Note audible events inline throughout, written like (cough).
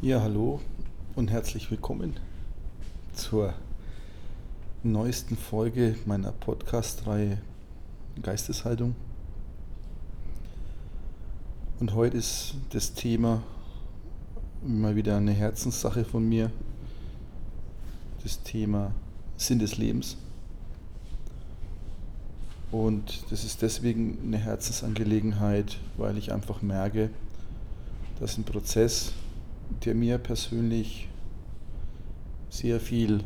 Ja, hallo und herzlich willkommen zur neuesten Folge meiner Podcast-Reihe Geisteshaltung. Und heute ist das Thema mal wieder eine Herzenssache von mir, das Thema Sinn des Lebens. Und das ist deswegen eine Herzensangelegenheit, weil ich einfach merke, dass ein Prozess, der mir persönlich sehr viel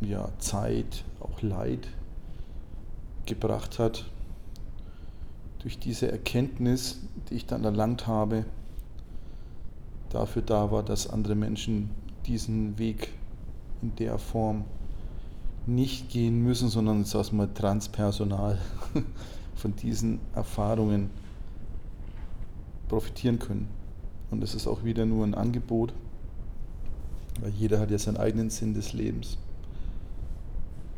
ja, Zeit, auch Leid gebracht hat. Durch diese Erkenntnis, die ich dann erlangt habe, dafür da war, dass andere Menschen diesen Weg in der Form nicht gehen müssen, sondern jetzt erstmal transpersonal (laughs) von diesen Erfahrungen profitieren können. Und es ist auch wieder nur ein Angebot, weil jeder hat ja seinen eigenen Sinn des Lebens.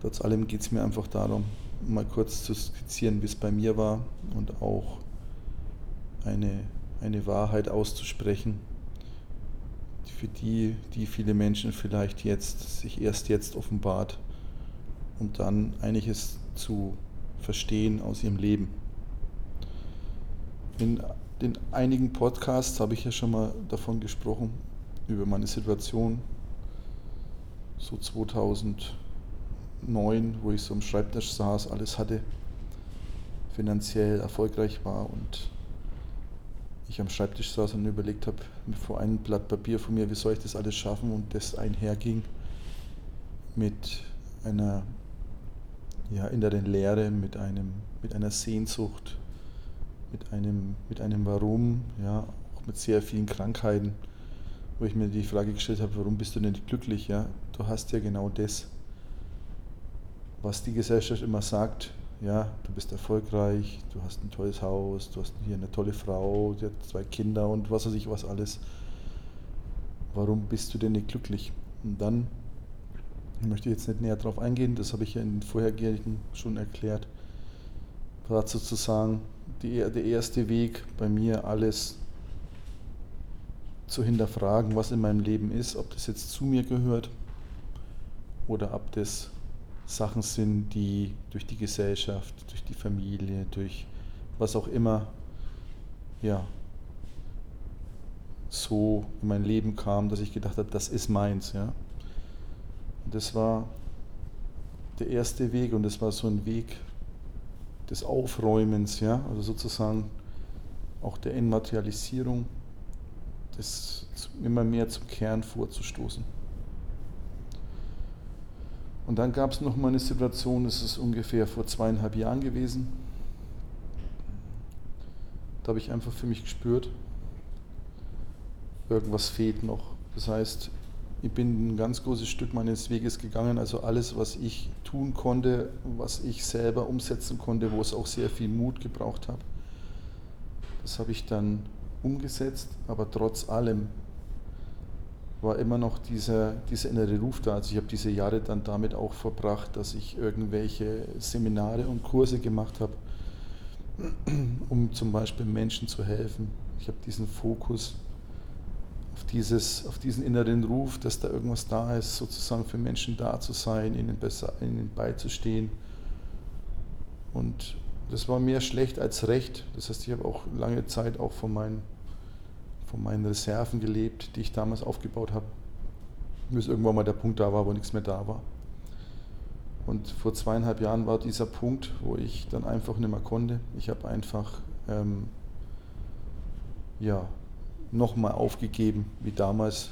Trotz allem geht es mir einfach darum, mal kurz zu skizzieren, wie es bei mir war und auch eine, eine Wahrheit auszusprechen, für die, die viele Menschen vielleicht jetzt, sich erst jetzt offenbart, um dann einiges zu verstehen aus ihrem Leben. In in einigen Podcasts habe ich ja schon mal davon gesprochen, über meine Situation, so 2009, wo ich so am Schreibtisch saß, alles hatte, finanziell erfolgreich war und ich am Schreibtisch saß und überlegt habe, vor einem Blatt Papier von mir, wie soll ich das alles schaffen? Und das einherging mit einer ja, inneren Leere, mit, einem, mit einer Sehnsucht mit einem, mit einem Warum, ja, auch mit sehr vielen Krankheiten, wo ich mir die Frage gestellt habe, warum bist du denn nicht glücklich? Ja? Du hast ja genau das, was die Gesellschaft immer sagt, ja, du bist erfolgreich, du hast ein tolles Haus, du hast hier eine tolle Frau, die hat zwei Kinder und was weiß ich was alles. Warum bist du denn nicht glücklich? Und dann ich möchte jetzt nicht näher darauf eingehen, das habe ich ja in den vorhergehenden schon erklärt, dazu zu sagen, die, der erste Weg bei mir, alles zu hinterfragen, was in meinem Leben ist, ob das jetzt zu mir gehört oder ob das Sachen sind, die durch die Gesellschaft, durch die Familie, durch was auch immer, ja, so in mein Leben kam, dass ich gedacht habe, das ist meins, ja. Und das war der erste Weg und das war so ein Weg, des Aufräumens, ja, also sozusagen auch der Enmaterialisierung, das immer mehr zum Kern vorzustoßen. Und dann gab es noch mal eine Situation, das ist ungefähr vor zweieinhalb Jahren gewesen. Da habe ich einfach für mich gespürt, irgendwas fehlt noch. Das heißt, ich bin ein ganz großes Stück meines Weges gegangen. Also alles, was ich tun konnte, was ich selber umsetzen konnte, wo es auch sehr viel Mut gebraucht hat, das habe ich dann umgesetzt. Aber trotz allem war immer noch dieser, dieser innere Ruf da. Also ich habe diese Jahre dann damit auch verbracht, dass ich irgendwelche Seminare und Kurse gemacht habe, um zum Beispiel Menschen zu helfen. Ich habe diesen Fokus auf, dieses, auf diesen inneren Ruf, dass da irgendwas da ist, sozusagen für Menschen da zu sein, ihnen besser ihnen beizustehen. Und das war mehr schlecht als recht. Das heißt, ich habe auch lange Zeit auch von meinen, von meinen Reserven gelebt, die ich damals aufgebaut habe, bis irgendwann mal der Punkt da war, wo nichts mehr da war. Und vor zweieinhalb Jahren war dieser Punkt, wo ich dann einfach nicht mehr konnte. Ich habe einfach ähm, ja, nochmal aufgegeben, wie damals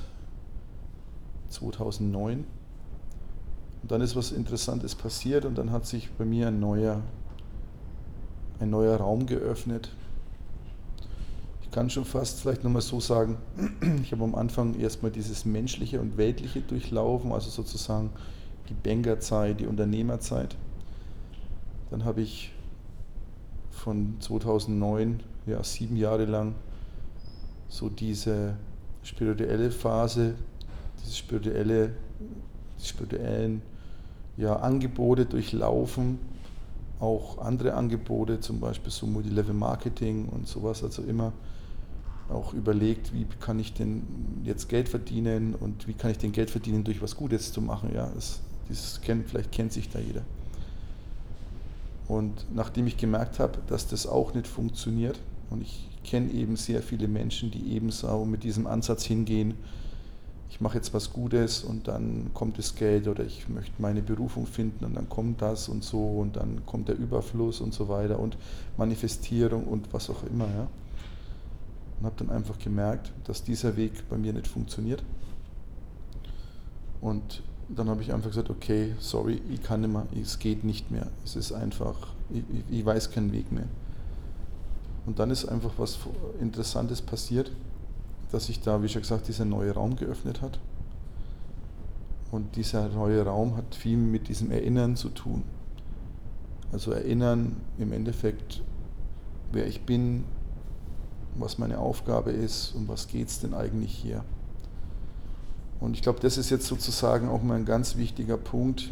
2009. Und dann ist was Interessantes passiert und dann hat sich bei mir ein neuer, ein neuer Raum geöffnet. Ich kann schon fast vielleicht nochmal so sagen, (clears throat) ich habe am Anfang erstmal dieses Menschliche und Weltliche durchlaufen, also sozusagen die Bankerzeit, die Unternehmerzeit. Dann habe ich von 2009, ja sieben Jahre lang, so diese spirituelle Phase, diese spirituelle, die spirituellen ja, Angebote durchlaufen, auch andere Angebote, zum Beispiel so Multilevel Marketing und sowas, also immer auch überlegt, wie kann ich denn jetzt Geld verdienen und wie kann ich denn Geld verdienen, durch was Gutes zu machen. Ja, das, dieses kennt, vielleicht kennt sich da jeder. Und nachdem ich gemerkt habe, dass das auch nicht funktioniert, und ich kenne eben sehr viele Menschen, die ebenso mit diesem Ansatz hingehen, ich mache jetzt was Gutes und dann kommt das Geld oder ich möchte meine Berufung finden und dann kommt das und so und dann kommt der Überfluss und so weiter und Manifestierung und was auch immer. Ja. Und habe dann einfach gemerkt, dass dieser Weg bei mir nicht funktioniert. Und dann habe ich einfach gesagt, okay, sorry, ich kann nicht mehr, es geht nicht mehr. Es ist einfach, ich, ich weiß keinen Weg mehr. Und dann ist einfach was Interessantes passiert dass sich da, wie schon gesagt, dieser neue Raum geöffnet hat. Und dieser neue Raum hat viel mit diesem Erinnern zu tun. Also erinnern im Endeffekt, wer ich bin, was meine Aufgabe ist und was geht es denn eigentlich hier. Und ich glaube, das ist jetzt sozusagen auch mal ein ganz wichtiger Punkt,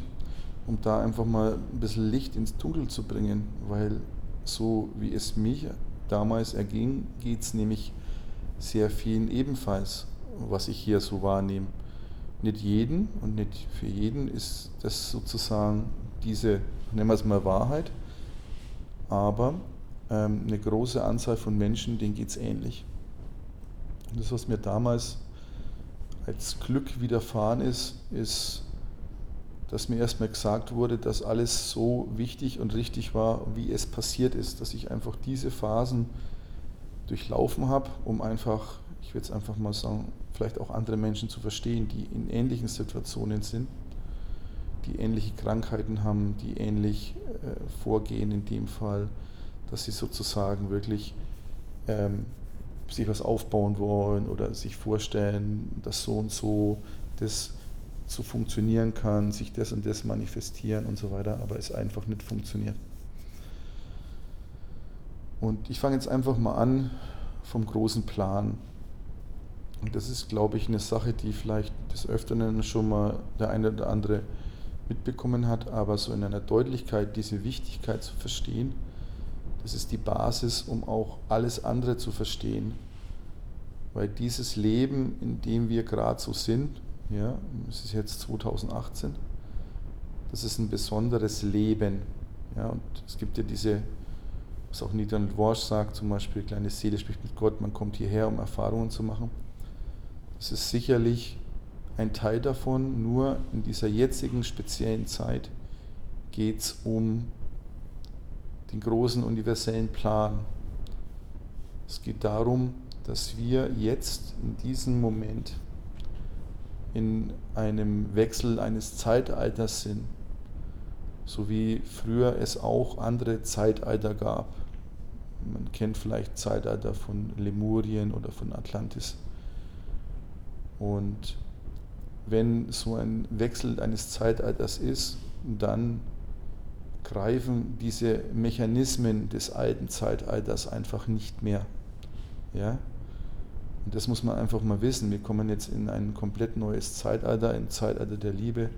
um da einfach mal ein bisschen Licht ins Dunkel zu bringen, weil so wie es mich damals erging, geht es nämlich sehr vielen ebenfalls, was ich hier so wahrnehme. Nicht jeden und nicht für jeden ist das sozusagen diese, nennen wir es mal Wahrheit, aber ähm, eine große Anzahl von Menschen, denen geht es ähnlich. Und das, was mir damals als Glück widerfahren ist, ist, dass mir erstmal gesagt wurde, dass alles so wichtig und richtig war, wie es passiert ist, dass ich einfach diese Phasen durchlaufen habe, um einfach, ich will es einfach mal sagen, vielleicht auch andere Menschen zu verstehen, die in ähnlichen Situationen sind, die ähnliche Krankheiten haben, die ähnlich äh, vorgehen in dem Fall, dass sie sozusagen wirklich ähm, sich was aufbauen wollen oder sich vorstellen, dass so und so das so funktionieren kann, sich das und das manifestieren und so weiter, aber es einfach nicht funktioniert. Und ich fange jetzt einfach mal an vom großen Plan. Und das ist, glaube ich, eine Sache, die vielleicht des Öfteren schon mal der eine oder andere mitbekommen hat, aber so in einer Deutlichkeit diese Wichtigkeit zu verstehen, das ist die Basis, um auch alles andere zu verstehen. Weil dieses Leben, in dem wir gerade so sind, ja, es ist jetzt 2018, das ist ein besonderes Leben. Ja, und es gibt ja diese was auch Nathan Walsh sagt, zum Beispiel, kleine Seele spricht mit Gott, man kommt hierher, um Erfahrungen zu machen. Das ist sicherlich ein Teil davon, nur in dieser jetzigen speziellen Zeit geht es um den großen universellen Plan. Es geht darum, dass wir jetzt in diesem Moment in einem Wechsel eines Zeitalters sind, so wie früher es auch andere Zeitalter gab. Man kennt vielleicht Zeitalter von Lemurien oder von Atlantis. Und wenn so ein Wechsel eines Zeitalters ist, dann greifen diese Mechanismen des alten Zeitalters einfach nicht mehr. Ja? Und das muss man einfach mal wissen. Wir kommen jetzt in ein komplett neues Zeitalter, ein Zeitalter der Liebe.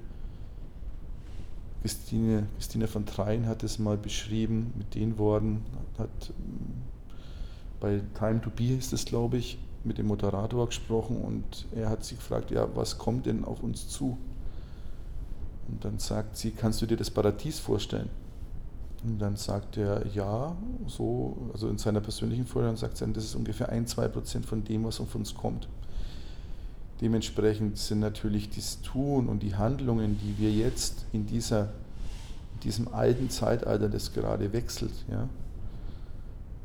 Christine, Christine von Trein hat es mal beschrieben mit den Worten, hat bei Time to Be ist es, glaube ich, mit dem Moderator gesprochen und er hat sie gefragt, ja, was kommt denn auf uns zu? Und dann sagt sie, kannst du dir das Paradies vorstellen? Und dann sagt er, ja, so, also in seiner persönlichen Vorstellung sagt er, das ist ungefähr ein, zwei Prozent von dem, was auf uns kommt. Dementsprechend sind natürlich das Tun und die Handlungen, die wir jetzt in, dieser, in diesem alten Zeitalter, das gerade wechselt, ja,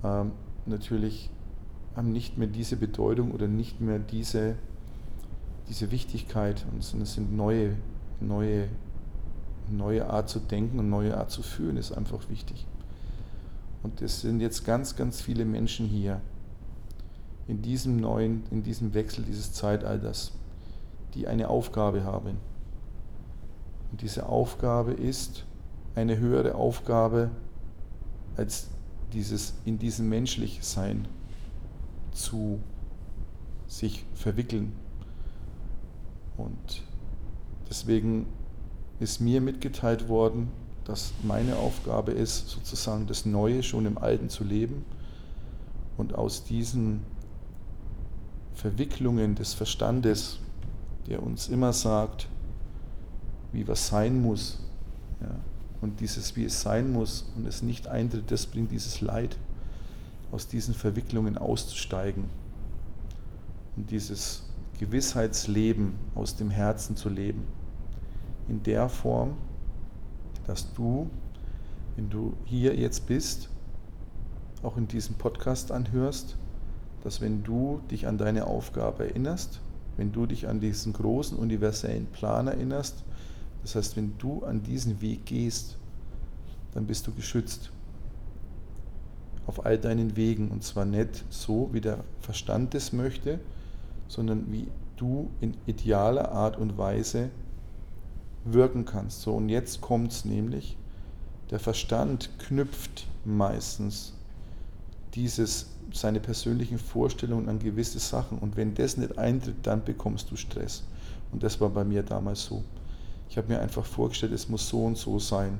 ähm, natürlich haben nicht mehr diese Bedeutung oder nicht mehr diese, diese Wichtigkeit, sondern es sind neue, neue, neue Art zu denken und neue Art zu fühlen, ist einfach wichtig. Und es sind jetzt ganz, ganz viele Menschen hier, in diesem neuen, in diesem Wechsel dieses Zeitalters, die eine Aufgabe haben. Und diese Aufgabe ist eine höhere Aufgabe als dieses in diesem Menschlichsein zu sich verwickeln. Und deswegen ist mir mitgeteilt worden, dass meine Aufgabe ist, sozusagen das Neue schon im Alten zu leben und aus diesem Verwicklungen des Verstandes, der uns immer sagt, wie was sein muss. Ja. Und dieses, wie es sein muss und es nicht eintritt, das bringt dieses Leid, aus diesen Verwicklungen auszusteigen und dieses Gewissheitsleben aus dem Herzen zu leben. In der Form, dass du, wenn du hier jetzt bist, auch in diesem Podcast anhörst, dass wenn du dich an deine Aufgabe erinnerst, wenn du dich an diesen großen universellen Plan erinnerst, das heißt, wenn du an diesen Weg gehst, dann bist du geschützt auf all deinen Wegen. Und zwar nicht so, wie der Verstand es möchte, sondern wie du in idealer Art und Weise wirken kannst. So, und jetzt kommt es nämlich, der Verstand knüpft meistens dieses, seine persönlichen Vorstellungen an gewisse Sachen. Und wenn das nicht eintritt, dann bekommst du Stress. Und das war bei mir damals so. Ich habe mir einfach vorgestellt, es muss so und so sein.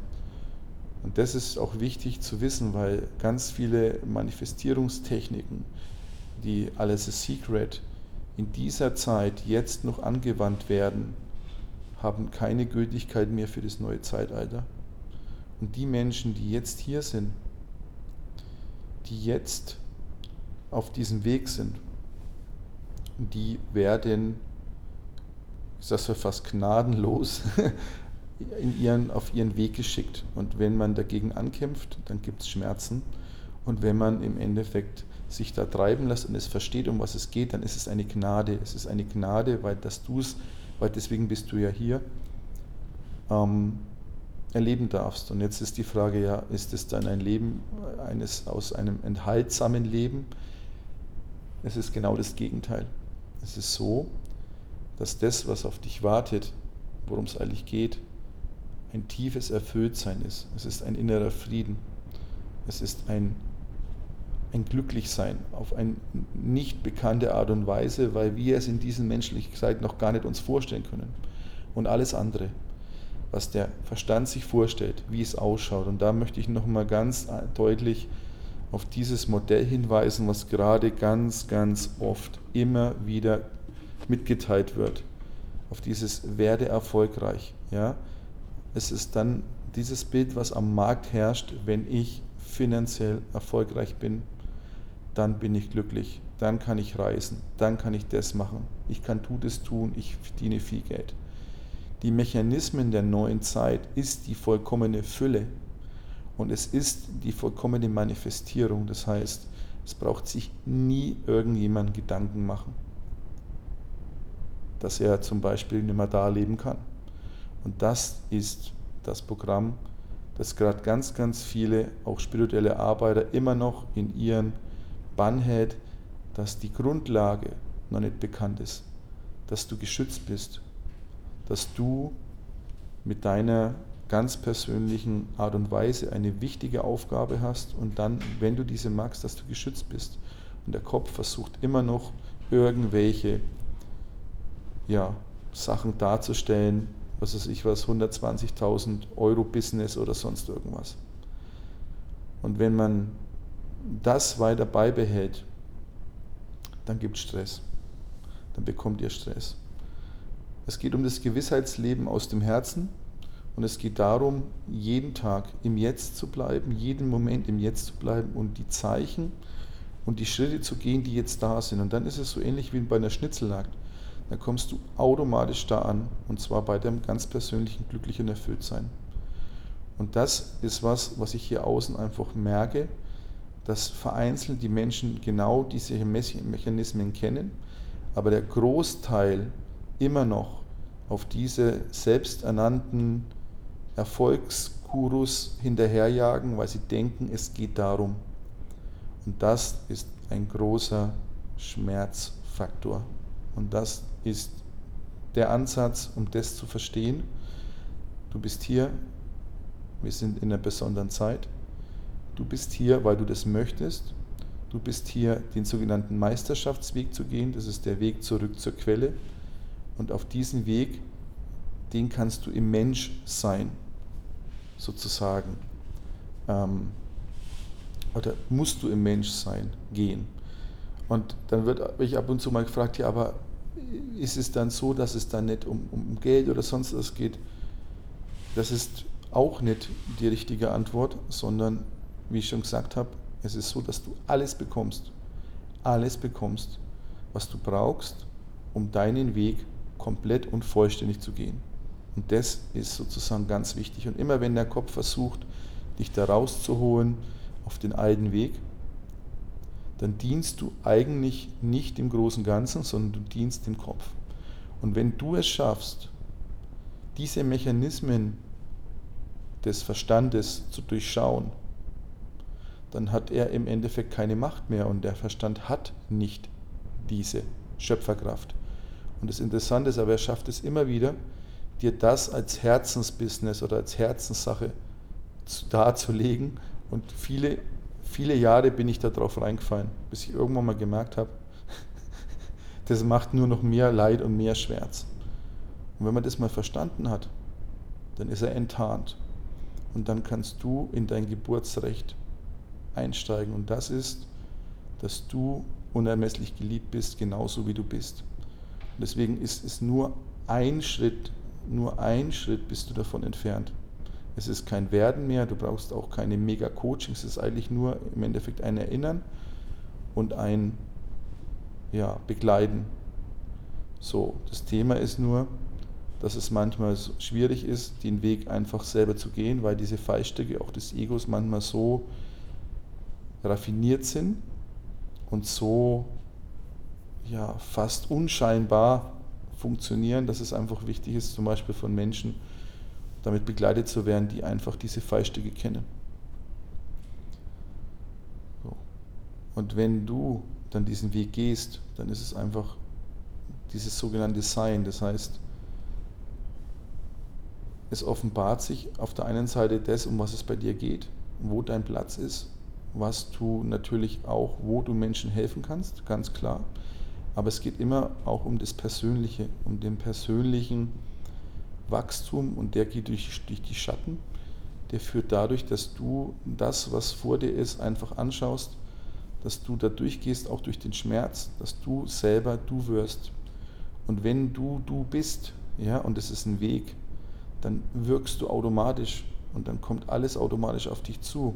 Und das ist auch wichtig zu wissen, weil ganz viele Manifestierungstechniken, die alles ist Secret, in dieser Zeit jetzt noch angewandt werden, haben keine Gültigkeit mehr für das neue Zeitalter. Und die Menschen, die jetzt hier sind, die jetzt auf diesem Weg sind, die werden, ich sage fast gnadenlos, (laughs) in ihren, auf ihren Weg geschickt. Und wenn man dagegen ankämpft, dann gibt es Schmerzen. Und wenn man im Endeffekt sich da treiben lässt und es versteht, um was es geht, dann ist es eine Gnade. Es ist eine Gnade, weil dass du es weil deswegen bist du ja hier, ähm, erleben darfst. Und jetzt ist die Frage, ja, ist es dann ein Leben eines, aus einem enthaltsamen Leben? Es ist genau das Gegenteil. Es ist so, dass das, was auf dich wartet, worum es eigentlich geht, ein tiefes Erfülltsein ist. Es ist ein innerer Frieden. Es ist ein ein Glücklichsein auf eine nicht bekannte Art und Weise, weil wir es in diesen menschlichen Zeiten noch gar nicht uns vorstellen können. Und alles andere, was der Verstand sich vorstellt, wie es ausschaut. Und da möchte ich nochmal ganz deutlich auf dieses Modell hinweisen, was gerade ganz, ganz oft immer wieder mitgeteilt wird. Auf dieses werde erfolgreich. Ja? Es ist dann dieses Bild, was am Markt herrscht, wenn ich finanziell erfolgreich bin, dann bin ich glücklich, dann kann ich reisen, dann kann ich das machen, ich kann das tun, ich verdiene viel Geld. Die Mechanismen der neuen Zeit ist die vollkommene Fülle und es ist die vollkommene Manifestierung. Das heißt, es braucht sich nie irgendjemand Gedanken machen, dass er zum Beispiel nicht mehr da leben kann. Und das ist das Programm, das gerade ganz, ganz viele, auch spirituelle Arbeiter, immer noch in ihren Bann hält, dass die Grundlage noch nicht bekannt ist, dass du geschützt bist, dass du mit deiner ganz persönlichen Art und Weise eine wichtige Aufgabe hast und dann, wenn du diese magst, dass du geschützt bist. Und der Kopf versucht immer noch irgendwelche ja, Sachen darzustellen, was weiß ich was, 120.000 Euro Business oder sonst irgendwas. Und wenn man das weiter beibehält, dann gibt es Stress. Dann bekommt ihr Stress. Es geht um das Gewissheitsleben aus dem Herzen und es geht darum, jeden Tag im Jetzt zu bleiben, jeden Moment im Jetzt zu bleiben und die Zeichen und die Schritte zu gehen, die jetzt da sind. Und dann ist es so ähnlich wie bei einer Schnitzeljagd. Da kommst du automatisch da an und zwar bei deinem ganz persönlichen glücklichen Erfülltsein. Und das ist was, was ich hier außen einfach merke, dass vereinzelt die Menschen genau diese Mechanismen kennen, aber der Großteil immer noch auf diese selbsternannten Erfolgskurus hinterherjagen, weil sie denken, es geht darum. Und das ist ein großer Schmerzfaktor. Und das ist der Ansatz, um das zu verstehen. Du bist hier, wir sind in einer besonderen Zeit. Du bist hier, weil du das möchtest. Du bist hier, den sogenannten Meisterschaftsweg zu gehen. Das ist der Weg zurück zur Quelle. Und auf diesen Weg, den kannst du im Mensch sein, sozusagen. Ähm, oder musst du im Mensch sein, gehen. Und dann wird ich ab und zu mal gefragt, ja, aber ist es dann so, dass es dann nicht um, um Geld oder sonst was geht? Das ist auch nicht die richtige Antwort, sondern wie ich schon gesagt habe, es ist so, dass du alles bekommst, alles bekommst, was du brauchst, um deinen Weg komplett und vollständig zu gehen. Und das ist sozusagen ganz wichtig. Und immer wenn der Kopf versucht, dich da rauszuholen auf den alten Weg, dann dienst du eigentlich nicht dem großen Ganzen, sondern du dienst dem Kopf. Und wenn du es schaffst, diese Mechanismen des Verstandes zu durchschauen, dann hat er im Endeffekt keine Macht mehr und der Verstand hat nicht diese Schöpferkraft. Und das Interessante ist aber, er schafft es immer wieder, dir das als Herzensbusiness oder als Herzenssache darzulegen. Und viele, viele Jahre bin ich darauf reingefallen, bis ich irgendwann mal gemerkt habe, (laughs) das macht nur noch mehr Leid und mehr Schmerz. Und wenn man das mal verstanden hat, dann ist er enttarnt. Und dann kannst du in dein Geburtsrecht einsteigen. Und das ist, dass du unermesslich geliebt bist, genauso wie du bist. Und deswegen ist es nur ein Schritt, nur ein Schritt bist du davon entfernt. Es ist kein Werden mehr, du brauchst auch keine Mega-Coachings, es ist eigentlich nur im Endeffekt ein Erinnern und ein ja, Begleiten. So, das Thema ist nur, dass es manchmal so schwierig ist, den Weg einfach selber zu gehen, weil diese Fallstücke auch des Egos manchmal so raffiniert sind und so ja, fast unscheinbar funktionieren, dass es einfach wichtig ist, zum Beispiel von Menschen damit begleitet zu werden, die einfach diese Fallstücke kennen. So. Und wenn du dann diesen Weg gehst, dann ist es einfach dieses sogenannte Sein. Das heißt, es offenbart sich auf der einen Seite das, um was es bei dir geht, wo dein Platz ist, was du natürlich auch, wo du Menschen helfen kannst, ganz klar. Aber es geht immer auch um das Persönliche, um den persönlichen Wachstum und der geht durch, durch die Schatten. Der führt dadurch, dass du das, was vor dir ist, einfach anschaust, dass du da durchgehst, auch durch den Schmerz, dass du selber du wirst. Und wenn du du bist, ja, und es ist ein Weg, dann wirkst du automatisch und dann kommt alles automatisch auf dich zu.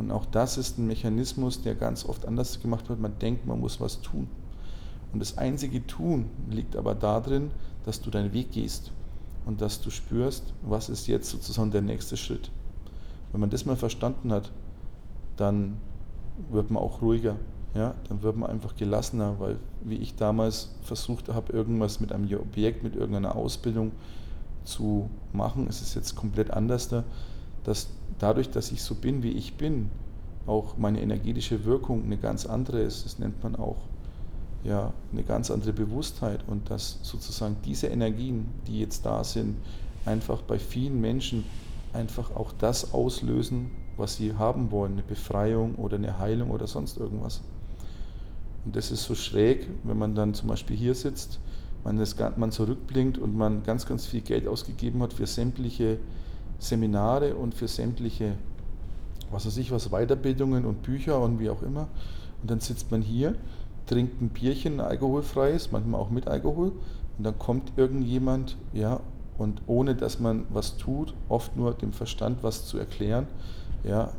Und auch das ist ein Mechanismus, der ganz oft anders gemacht wird. Man denkt, man muss was tun. Und das einzige Tun liegt aber darin, dass du deinen Weg gehst und dass du spürst, was ist jetzt sozusagen der nächste Schritt. Wenn man das mal verstanden hat, dann wird man auch ruhiger. Ja? Dann wird man einfach gelassener, weil wie ich damals versucht habe, irgendwas mit einem Objekt, mit irgendeiner Ausbildung zu machen, ist es jetzt komplett anders da, dass dadurch, dass ich so bin, wie ich bin, auch meine energetische Wirkung eine ganz andere ist. Das nennt man auch ja, eine ganz andere Bewusstheit und dass sozusagen diese Energien, die jetzt da sind, einfach bei vielen Menschen einfach auch das auslösen, was sie haben wollen, eine Befreiung oder eine Heilung oder sonst irgendwas. Und das ist so schräg, wenn man dann zum Beispiel hier sitzt, man, das, man zurückblinkt und man ganz, ganz viel Geld ausgegeben hat für sämtliche Seminare und für sämtliche, was weiß ich was, Weiterbildungen und Bücher und wie auch immer. Und dann sitzt man hier trinkt ein Bierchen, ein alkoholfreies, manchmal auch mit Alkohol. Und dann kommt irgendjemand, ja, und ohne dass man was tut, oft nur dem Verstand was zu erklären, ja,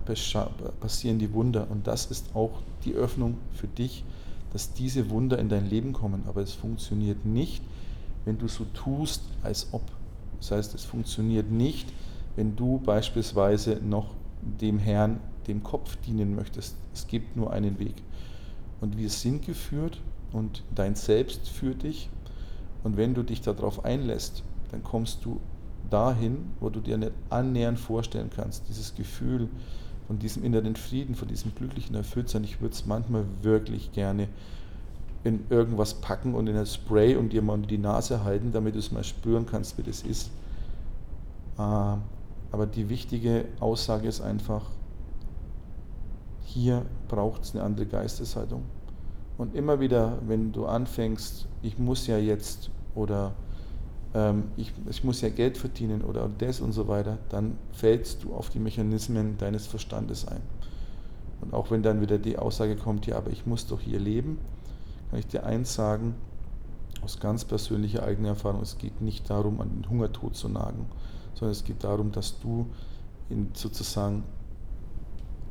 passieren die Wunder. Und das ist auch die Öffnung für dich, dass diese Wunder in dein Leben kommen. Aber es funktioniert nicht, wenn du so tust, als ob. Das heißt, es funktioniert nicht, wenn du beispielsweise noch dem Herrn, dem Kopf dienen möchtest. Es gibt nur einen Weg und wir sind geführt und dein Selbst führt dich. Und wenn du dich darauf einlässt, dann kommst du dahin, wo du dir nicht annähernd vorstellen kannst. Dieses Gefühl von diesem inneren Frieden, von diesem glücklichen Erfülltsein. Ich würde es manchmal wirklich gerne in irgendwas packen und in ein Spray und dir mal die Nase halten, damit du es mal spüren kannst, wie das ist. Ah, aber die wichtige Aussage ist einfach, hier braucht es eine andere Geisteshaltung. Und immer wieder, wenn du anfängst, ich muss ja jetzt oder ähm, ich, ich muss ja Geld verdienen oder das und so weiter, dann fällst du auf die Mechanismen deines Verstandes ein. Und auch wenn dann wieder die Aussage kommt, ja, aber ich muss doch hier leben, kann ich dir eins sagen, aus ganz persönlicher eigener Erfahrung, es geht nicht darum, an den Hungertod zu nagen, sondern es geht darum, dass du in sozusagen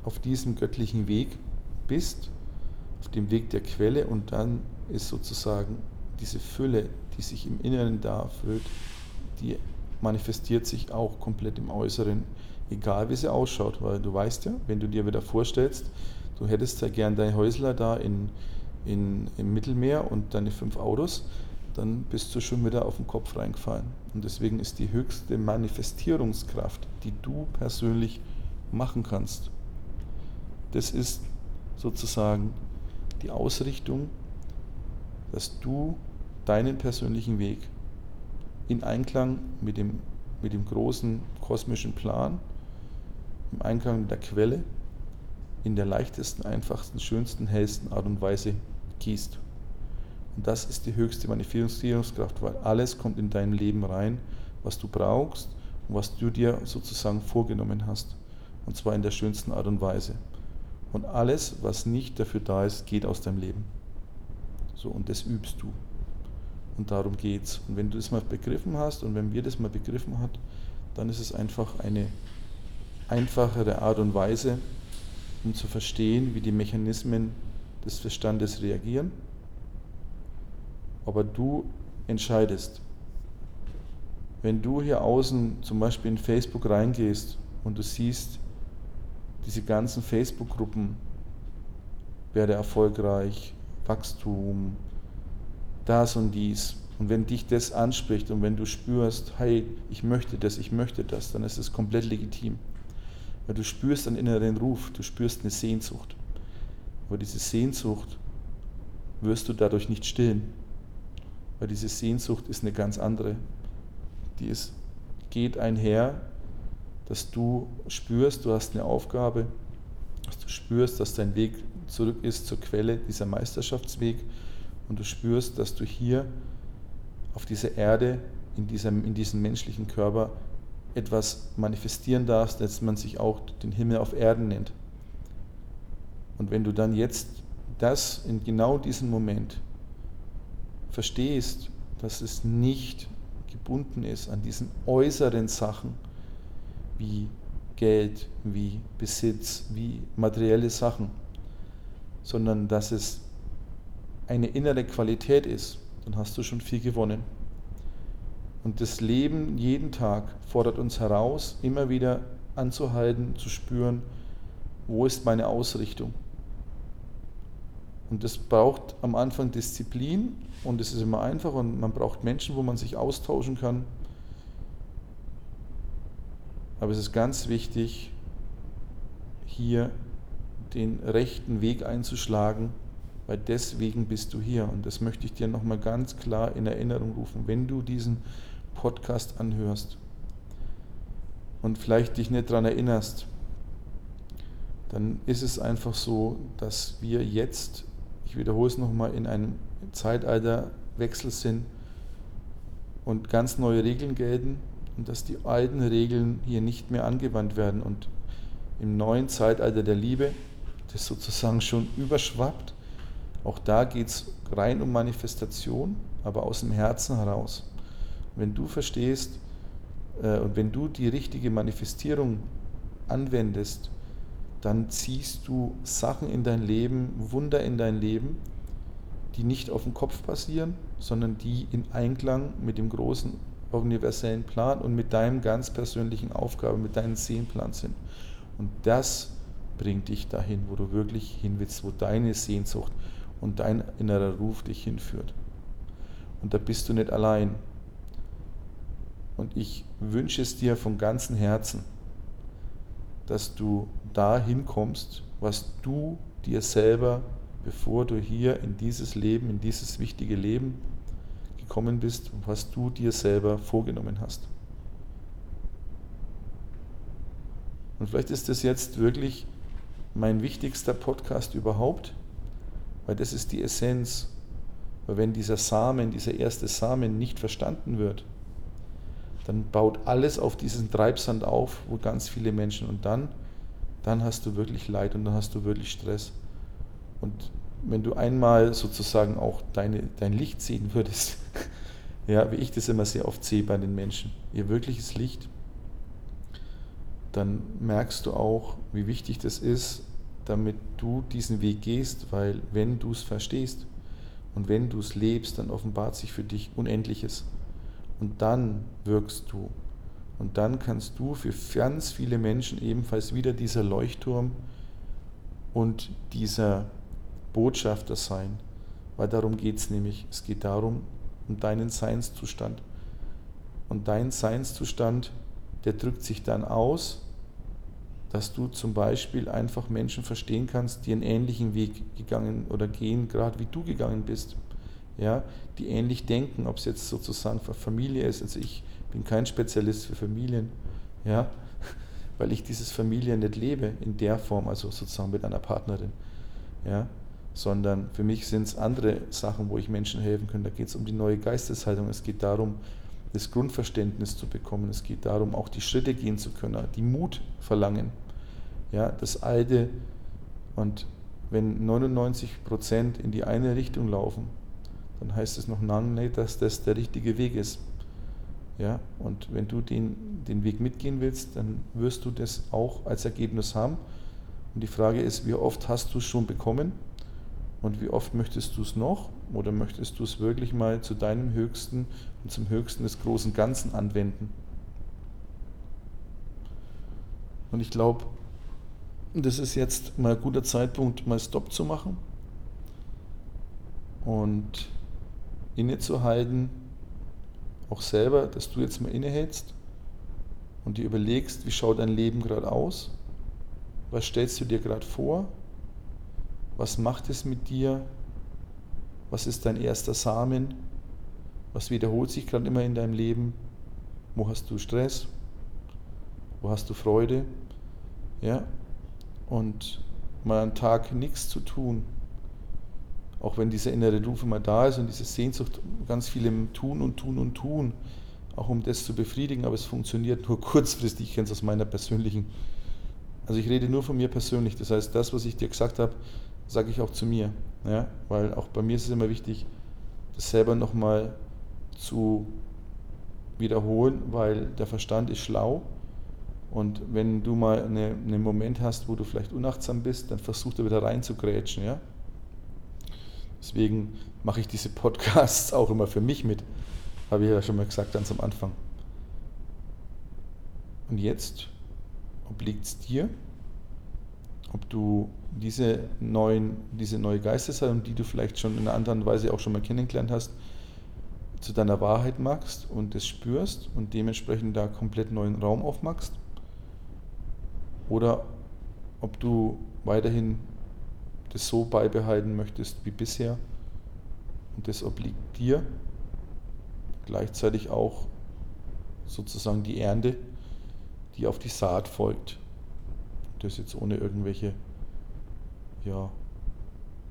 auf diesem göttlichen Weg bist, auf dem Weg der Quelle und dann ist sozusagen diese Fülle, die sich im Inneren da füllt, die manifestiert sich auch komplett im Äußeren, egal wie sie ausschaut, weil du weißt ja, wenn du dir wieder vorstellst, du hättest ja gern dein Häusler da in, in, im Mittelmeer und deine fünf Autos, dann bist du schon wieder auf den Kopf reingefallen. Und deswegen ist die höchste Manifestierungskraft, die du persönlich machen kannst, das ist sozusagen die Ausrichtung, dass du deinen persönlichen Weg in Einklang mit dem, mit dem großen kosmischen Plan, im Einklang mit der Quelle, in der leichtesten, einfachsten, schönsten, hellsten Art und Weise gießt. Und das ist die höchste Manifestierungskraft, weil alles kommt in dein Leben rein, was du brauchst und was du dir sozusagen vorgenommen hast. Und zwar in der schönsten Art und Weise. Und alles, was nicht dafür da ist, geht aus deinem Leben. So, und das übst du. Und darum geht's. Und wenn du das mal begriffen hast und wenn wir das mal begriffen haben, dann ist es einfach eine einfachere Art und Weise, um zu verstehen, wie die Mechanismen des Verstandes reagieren. Aber du entscheidest. Wenn du hier außen zum Beispiel in Facebook reingehst und du siehst, diese ganzen Facebook-Gruppen, werde erfolgreich, Wachstum, das und dies. Und wenn dich das anspricht und wenn du spürst, hey, ich möchte das, ich möchte das, dann ist es komplett legitim. Weil du spürst einen inneren Ruf, du spürst eine Sehnsucht. Aber diese Sehnsucht wirst du dadurch nicht stillen. Weil diese Sehnsucht ist eine ganz andere. Die ist, geht einher dass du spürst, du hast eine Aufgabe, dass du spürst, dass dein Weg zurück ist zur Quelle, dieser Meisterschaftsweg, und du spürst, dass du hier auf dieser Erde, in diesem, in diesem menschlichen Körper etwas manifestieren darfst, dass man sich auch den Himmel auf Erden nennt. Und wenn du dann jetzt das in genau diesem Moment verstehst, dass es nicht gebunden ist an diesen äußeren Sachen, wie Geld, wie Besitz, wie materielle Sachen, sondern dass es eine innere Qualität ist, dann hast du schon viel gewonnen. Und das Leben jeden Tag fordert uns heraus, immer wieder anzuhalten, zu spüren, wo ist meine Ausrichtung. Und das braucht am Anfang Disziplin und es ist immer einfach und man braucht Menschen, wo man sich austauschen kann, aber es ist ganz wichtig, hier den rechten Weg einzuschlagen, weil deswegen bist du hier. Und das möchte ich dir nochmal ganz klar in Erinnerung rufen, wenn du diesen Podcast anhörst und vielleicht dich nicht daran erinnerst, dann ist es einfach so, dass wir jetzt, ich wiederhole es nochmal, in einem Zeitalterwechsel sind und ganz neue Regeln gelten und dass die alten Regeln hier nicht mehr angewandt werden. Und im neuen Zeitalter der Liebe, das sozusagen schon überschwappt, auch da geht es rein um Manifestation, aber aus dem Herzen heraus. Wenn du verstehst äh, und wenn du die richtige Manifestierung anwendest, dann ziehst du Sachen in dein Leben, Wunder in dein Leben, die nicht auf dem Kopf passieren, sondern die in Einklang mit dem großen universellen Plan und mit deinem ganz persönlichen Aufgabe, mit deinem Seelenplan sind. Und das bringt dich dahin, wo du wirklich hin willst, wo deine Sehnsucht und dein innerer Ruf dich hinführt. Und da bist du nicht allein. Und ich wünsche es dir von ganzem Herzen, dass du dahin kommst, was du dir selber, bevor du hier in dieses Leben, in dieses wichtige Leben gekommen bist, was du dir selber vorgenommen hast. Und vielleicht ist das jetzt wirklich mein wichtigster Podcast überhaupt, weil das ist die Essenz. Weil wenn dieser Samen, dieser erste Samen nicht verstanden wird, dann baut alles auf diesen Treibsand auf, wo ganz viele Menschen und dann, dann hast du wirklich Leid und dann hast du wirklich Stress. Und wenn du einmal sozusagen auch deine, dein Licht sehen würdest, (laughs) ja, wie ich das immer sehr oft sehe bei den Menschen, ihr wirkliches Licht, dann merkst du auch, wie wichtig das ist, damit du diesen Weg gehst, weil wenn du es verstehst und wenn du es lebst, dann offenbart sich für dich Unendliches. Und dann wirkst du. Und dann kannst du für ganz viele Menschen ebenfalls wieder dieser Leuchtturm und dieser Botschafter sein. Weil darum geht es nämlich. Es geht darum, um deinen Seinszustand. Und dein Seinszustand, der drückt sich dann aus dass du zum Beispiel einfach Menschen verstehen kannst, die einen ähnlichen Weg gegangen oder gehen, gerade wie du gegangen bist. Ja, die ähnlich denken, ob es jetzt sozusagen Familie ist. Also ich bin kein Spezialist für Familien, ja, (laughs) weil ich dieses Familien nicht lebe in der Form, also sozusagen mit einer Partnerin, ja, sondern für mich sind es andere Sachen, wo ich Menschen helfen kann. Da geht es um die neue Geisteshaltung, es geht darum, das Grundverständnis zu bekommen. Es geht darum, auch die Schritte gehen zu können, die Mut verlangen. Ja, das Alte. Und wenn 99 Prozent in die eine Richtung laufen, dann heißt es noch lange nicht, dass das der richtige Weg ist. Ja, und wenn du den, den Weg mitgehen willst, dann wirst du das auch als Ergebnis haben. Und die Frage ist, wie oft hast du es schon bekommen und wie oft möchtest du es noch? Oder möchtest du es wirklich mal zu deinem Höchsten und zum Höchsten des großen Ganzen anwenden? Und ich glaube, das ist jetzt mal ein guter Zeitpunkt, mal Stopp zu machen und innezuhalten, auch selber, dass du jetzt mal innehältst und dir überlegst, wie schaut dein Leben gerade aus? Was stellst du dir gerade vor? Was macht es mit dir? Was ist dein erster Samen? Was wiederholt sich gerade immer in deinem Leben? Wo hast du Stress? Wo hast du Freude? Ja? Und mal einen Tag nichts zu tun, auch wenn diese innere Rufe mal da ist und diese Sehnsucht ganz viel im Tun und Tun und Tun, auch um das zu befriedigen, aber es funktioniert nur (laughs) kurzfristig, ich kenne es aus meiner persönlichen, also ich rede nur von mir persönlich, das heißt, das, was ich dir gesagt habe, sage ich auch zu mir. Ja? Weil auch bei mir ist es immer wichtig, das selber nochmal zu wiederholen, weil der Verstand ist schlau. Und wenn du mal eine, einen Moment hast, wo du vielleicht unachtsam bist, dann versuch da wieder reinzugrätschen. Ja? Deswegen mache ich diese Podcasts (laughs) auch immer für mich mit. Habe ich ja schon mal gesagt ganz am Anfang. Und jetzt obliegt es dir, ob du diese, neuen, diese neue Geisteshaltung, die du vielleicht schon in einer anderen Weise auch schon mal kennengelernt hast, zu deiner Wahrheit machst und es spürst und dementsprechend da komplett neuen Raum aufmachst. Oder ob du weiterhin das so beibehalten möchtest wie bisher und das obliegt dir. Gleichzeitig auch sozusagen die Ernte, die auf die Saat folgt. Das jetzt ohne irgendwelche, ja,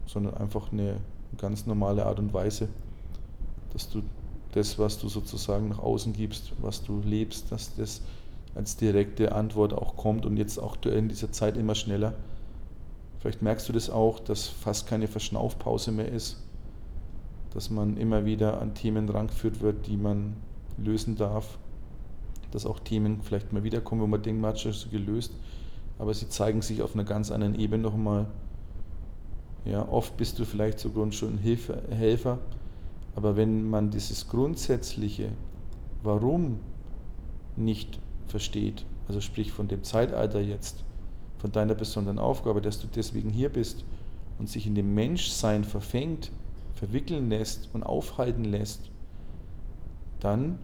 sondern einfach eine ganz normale Art und Weise, dass du das, was du sozusagen nach außen gibst, was du lebst, dass das als direkte Antwort auch kommt und jetzt aktuell in dieser Zeit immer schneller. Vielleicht merkst du das auch, dass fast keine Verschnaufpause mehr ist, dass man immer wieder an Themen rangeführt wird, die man lösen darf, dass auch Themen vielleicht mal wiederkommen, wo man denkt, man hat schon gelöst, aber sie zeigen sich auf einer ganz anderen Ebene nochmal. Ja, oft bist du vielleicht sogar schon Hilfe, Helfer, aber wenn man dieses grundsätzliche Warum nicht versteht, also sprich von dem Zeitalter jetzt, von deiner besonderen Aufgabe, dass du deswegen hier bist und sich in dem Menschsein verfängt, verwickeln lässt und aufhalten lässt, dann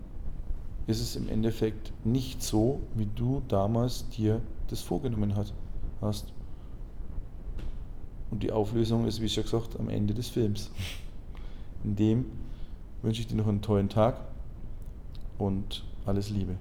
ist es im Endeffekt nicht so, wie du damals dir das vorgenommen hast. Und die Auflösung ist, wie schon gesagt, am Ende des Films. In dem wünsche ich dir noch einen tollen Tag und alles Liebe.